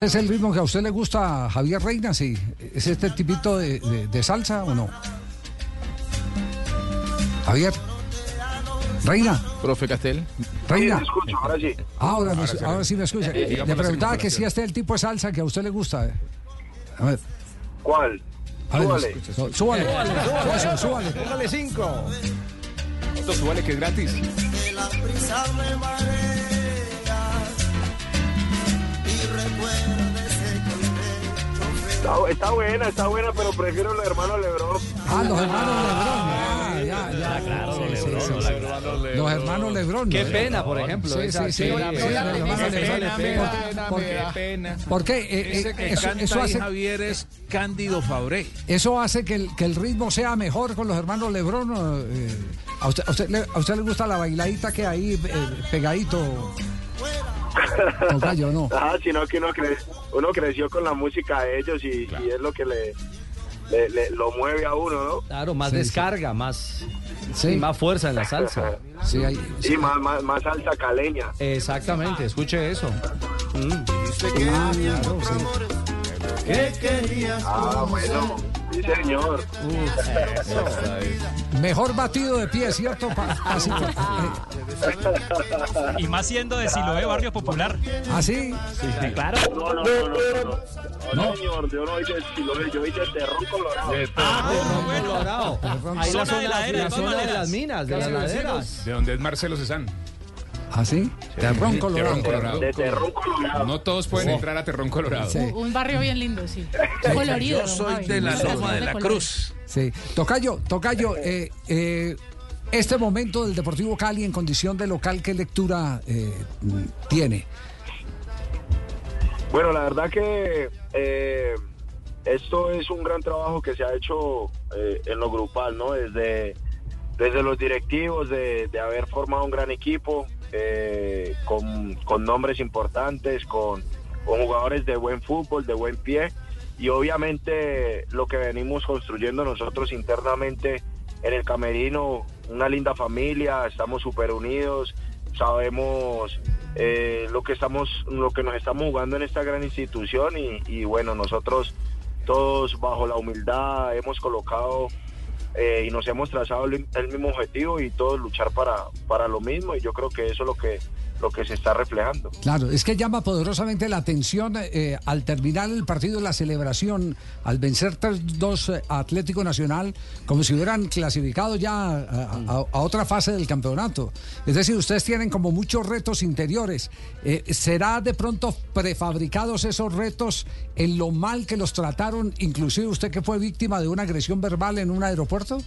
¿Es el ritmo que a usted le gusta, Javier Reina? Sí. ¿Es este tipito de, de- de salsa o no? Javier. Reina. Profe Castel. Reina. Sí, escucho, ahora sí. Ahora, sí. ahora sí me escucha. Eh, Le preguntaba que si este es el tipo de salsa que a usted le gusta. A ver. ¿Cuál? A ver, Súbale. sú- súbale. Eso, súbale. Póngale cinco. Otto, súbale que es gratis. Está, está buena, está buena, pero prefiero los hermanos Lebron. Ah, los hermanos Lebrón. Ah, ya, ya. claro, sí, sí, sí, sí. Los hermanos Lebrón. Qué ¿no? pena, por ejemplo. Sí, sí, sí. qué Lebrón. pena, ¿Por- pena, por- me da pena. ¿Por qué? Eh, Ese eh, que eso, hace, Javier, es Cándido Fabré. eso hace que el, que el ritmo sea mejor con los hermanos Lebrón. o, eh, ¿a, usted, a, usted, le, ¿A usted le gusta la bailadita que hay eh, pegadito? Tocayo, no. Ah, sino que uno, cre- uno creció con la música de ellos y, y es lo que le, le- le- lo mueve a uno, ¿no? Claro, más Sí, sí. descarga, más, Sí. más fuerza en la salsa. Sí, hay, Sí, más, más, más salsa caleña. Exactamente, escuche eso. Mm. Ah, claro, sí. Ah, bueno, sí, señor. Mejor batido de pie, ¿cierto? Así, eh, Y más siendo de Siloé, barrio popular. así. Claro. No, no, no, no, no. No, señor, yo no hice Siloé, yo hice Terrón Colorado. Ah, Colorado. Ahí la Zona de la zona de las minas, de las laderas. De donde es Marcelo Cezán. ¿Así? Terrón Colorado. Terrón Colorado. De Terrón Colorado. No todos pueden entrar a Terrón Colorado. Sí. Un barrio bien lindo, sí. Colorido. Yo soy de la Loma de la. Cruz. Sí. Tocayo, Tocayo, eh, eh, este momento del Deportivo Cali en condición de local, ¿qué lectura eh, tiene? Bueno, la verdad que eh, esto es un gran trabajo que se ha hecho eh, en lo grupal, ¿no? Desde, desde los directivos, de, de haber formado un gran equipo, eh, con, con nombres importantes, con, con jugadores de buen fútbol, de buen pie, y obviamente lo que venimos construyendo nosotros internamente en el camerino, una linda familia, estamos súper unidos, sabemos eh, lo que estamos, lo que nos estamos jugando en esta gran institución y, y bueno, nosotros todos bajo la humildad hemos colocado eh, y nos hemos trazado el, mismo objetivo y todos luchar para, para lo mismo y yo creo que eso es lo que, lo que se está reflejando. Claro, es que llama poderosamente la atención eh, al terminar el partido, la celebración, al vencer 3-2 eh, a Atlético Nacional, como si hubieran clasificado ya a, a- otra fase del campeonato. Es decir, ustedes tienen como muchos retos interiores. Eh, ¿Será de pronto prefabricados esos retos en lo mal que los trataron, inclusive usted que fue víctima de una agresión verbal en un aeropuerto?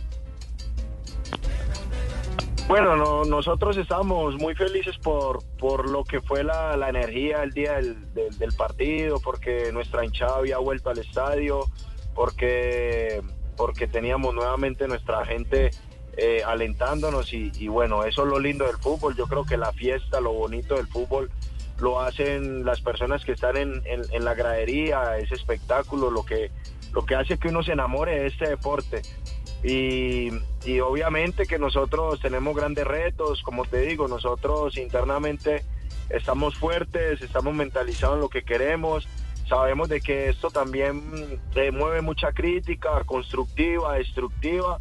Bueno, no- nosotros estamos muy felices por, por lo que fue la, la energía el día del, del- partido, porque nuestra hinchada había vuelto al estadio, porque, porque teníamos nuevamente nuestra gente eh, alentándonos y, y bueno, eso es lo lindo del fútbol. Yo creo que la fiesta, lo bonito del fútbol lo hacen las personas que están en, en- en la gradería, ese espectáculo, lo que, lo que hace que uno se enamore de este deporte. Y, obviamente que nosotros tenemos grandes retos, como te digo, nosotros internamente estamos fuertes, estamos mentalizados en lo que queremos, sabemos de que esto también eh, mueve mucha crítica constructiva, destructiva,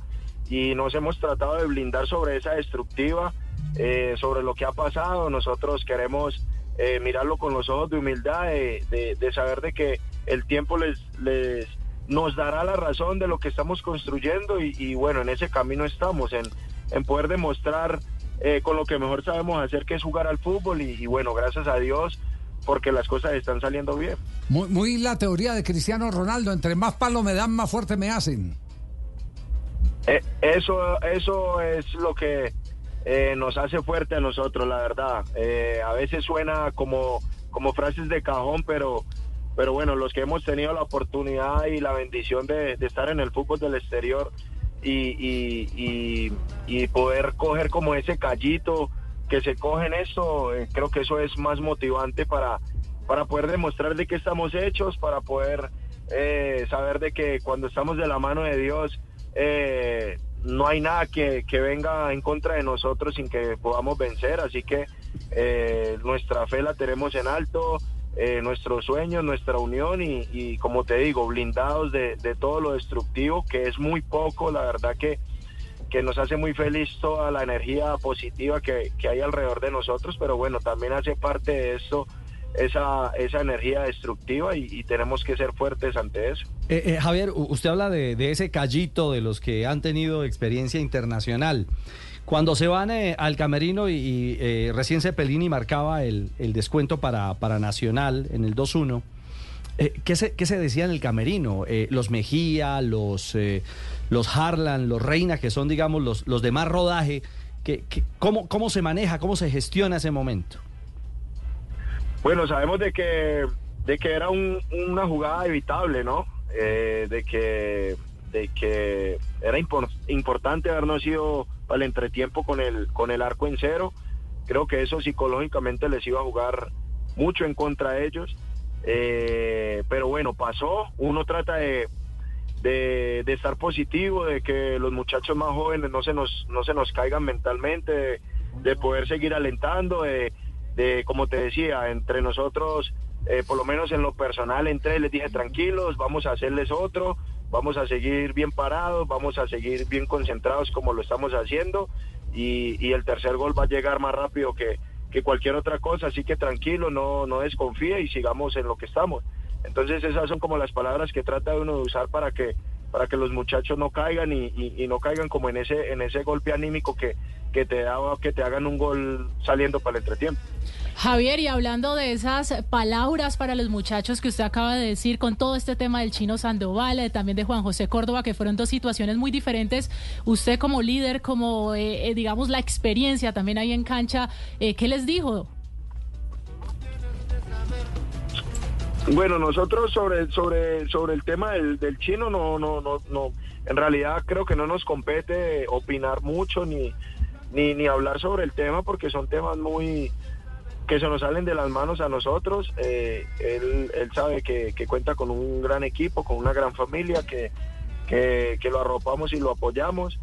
y nos hemos tratado de blindar sobre esa destructiva, eh, sobre lo que ha pasado, nosotros queremos eh, mirarlo con los ojos de humildad, de, de- de saber de que el tiempo les, les nos dará la razón de lo que estamos construyendo y, y bueno, en ese camino estamos, en, en poder demostrar eh, con lo que mejor sabemos hacer, que es jugar al fútbol y, y bueno, gracias a Dios, porque las cosas están saliendo bien. Muy, muy la teoría de Cristiano Ronaldo, entre más palo me dan, más fuerte me hacen. Eh, eso, eso es lo que eh, nos hace fuerte a nosotros, la verdad. Eh, a veces suena como, como frases de cajón, pero, pero bueno, los que hemos tenido la oportunidad y la bendición de, estar en el fútbol del exterior y, poder coger como ese callito que se coge en esto, eh, creo que eso es más motivante para, para poder demostrar de qué estamos hechos, para poder eh, saber de que cuando estamos de la mano de Dios, eh, no hay nada que, venga en contra de nosotros sin que podamos vencer, así que nuestra fe la tenemos en alto, eh, nuestros sueños, nuestra unión y, y como te digo, blindados de, todo lo destructivo, que es muy poco, la verdad que que nos hace muy feliz toda la energía positiva que, que hay alrededor de nosotros, pero bueno, también hace parte de esto esa, esa energía destructiva y, tenemos que ser fuertes ante eso. Eh, eh, Javier, usted habla de, de ese callito de los que han tenido experiencia internacional. Cuando se van eh, al camerino y, eh, recién Cepelini marcaba el, descuento para, para Nacional en el 2-1, eh, ¿qué, se, ¿qué se decía en el camerino? Los Mejía, los, los Harlan, los Reina, que son, digamos, los, los de rodaje. ¿qué, qué- cómo, ¿Cómo se maneja, cómo se gestiona ese momento? Bueno, sabemos de que, de que era un- una jugada evitable, ¿no? De, que, de que era impor- importante habernos ido al entretiempo con el, con el arco en cero. Creo que eso psicológicamente les iba a jugar mucho en contra de ellos. Eh, pero bueno, pasó. Uno trata de, de, estar positivo, de que los muchachos más jóvenes no se nos, no se nos caigan mentalmente, de, de poder seguir alentando, de, de, como te decía, entre nosotros, eh, por lo menos en lo personal, entré, les dije tranquilos, vamos a hacerles otro, vamos a seguir bien parados, vamos a seguir bien concentrados como lo estamos haciendo y, el tercer gol va a llegar más rápido que, que cualquier otra cosa, así que tranquilo, no, no desconfíe y sigamos en lo que estamos. Entonces esas son como las palabras que trata uno de usar para que para que los muchachos no caigan y, y- y no caigan como en ese en ese golpe anímico que, que te da que te hagan un gol saliendo para el entretiempo. Javier, y hablando de esas palabras para los muchachos que usted acaba de decir con todo este tema del chino Sandoval, eh, también de Juan José Córdoba, que fueron dos situaciones muy diferentes, usted como líder, como eh, eh, digamos la experiencia también ahí en cancha, eh, ¿qué les dijo? Bueno, nosotros sobre sobre sobre el tema del, del chino no no no no en realidad creo que no nos compete opinar mucho ni ni ni hablar sobre el tema porque son temas muy que se nos salen de las manos a nosotros. Eh, él, sabe que, cuenta con un gran equipo, con una gran familia, que, que, lo arropamos y lo apoyamos,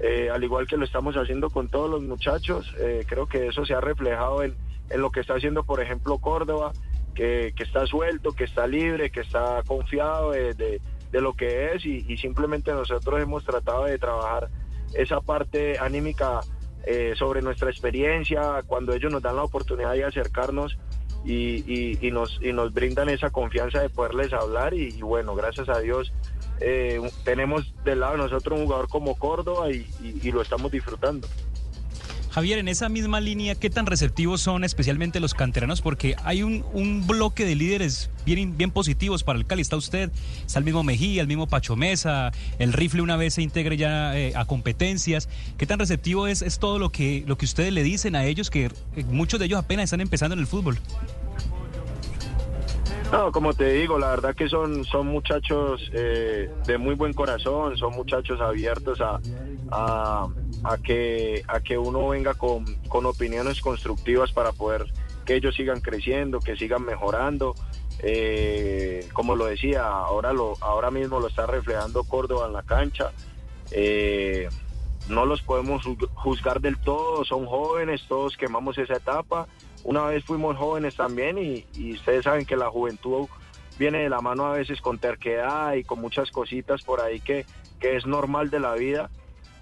eh, al igual que lo estamos haciendo con todos los muchachos. Eh, creo que eso se ha reflejado en, en lo que está haciendo, por ejemplo, Córdoba, que, que está suelto, que está libre, que está confiado de, de- lo que es y simplemente nosotros hemos tratado de trabajar esa parte anímica eh, sobre nuestra experiencia, cuando ellos nos dan la oportunidad de acercarnos y, y- y nos, y nos brindan esa confianza de poderles hablar y, bueno, gracias a Dios eh, tenemos del lado de nosotros un jugador como Córdoba y lo estamos disfrutando. Javier, en esa misma línea, ¿qué tan receptivos son especialmente los canteranos? Porque hay un, bloque de líderes bien, positivos para el Cali. Está usted, está el mismo Mejía, el mismo Pacho Mesa, el rifle una vez se integre ya eh, a competencias. ¿Qué tan receptivo es, es todo lo que, lo que ustedes le dicen a ellos, que muchos de ellos apenas están empezando en el fútbol? No, como te digo, la verdad que son, son muchachos eh, de muy buen corazón, son muchachos abiertos a, a que, a que uno venga con, con opiniones constructivas para poder que ellos sigan creciendo, que sigan mejorando. Eh, como lo decía, ahora, lo, ahora mismo lo está reflejando Córdoba en la cancha. Eh, no los podemos ju- juzgar del todo, son jóvenes, todos quemamos esa etapa. Una vez fuimos jóvenes también y, y ustedes saben que la juventud viene de la mano a veces con terquedad y con muchas cositas por ahí que, que es normal de la vida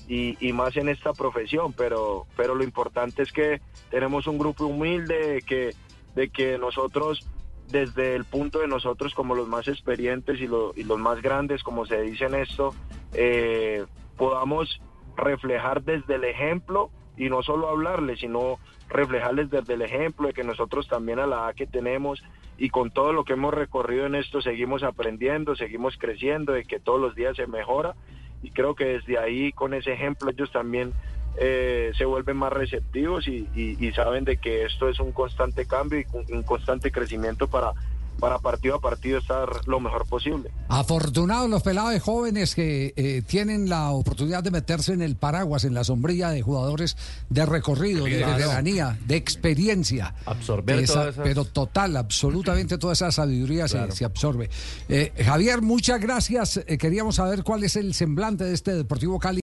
y, y más en esta profesión, pero, pero lo importante es que tenemos un grupo humilde de que, de que nosotros desde el punto de nosotros como los más experientes y, lo- y los más grandes, como se dice en esto, eh, podamos reflejar desde el ejemplo y no solo hablarles, sino reflejarles desde el ejemplo de que nosotros también a la edad que tenemos y con todo lo que hemos recorrido en esto seguimos aprendiendo, seguimos creciendo, de que todos los días se mejora y creo que desde ahí con ese ejemplo ellos también eh, se vuelven más receptivos y, y- y saben de que esto es un constante cambio y un un constante crecimiento para, para partido a partido estar lo mejor posible. Afortunados los pelados jóvenes que eh, tienen la oportunidad de meterse en el paraguas, en la sombrilla de jugadores de recorrido, de veteranía, de experiencia. Absorber Esa- todas esas- Pero total, absolutamente toda esa sabiduría se- se, absorbe. Eh, Javier, muchas gracias. Eh, queríamos saber cuál es el semblante de este Deportivo Cali.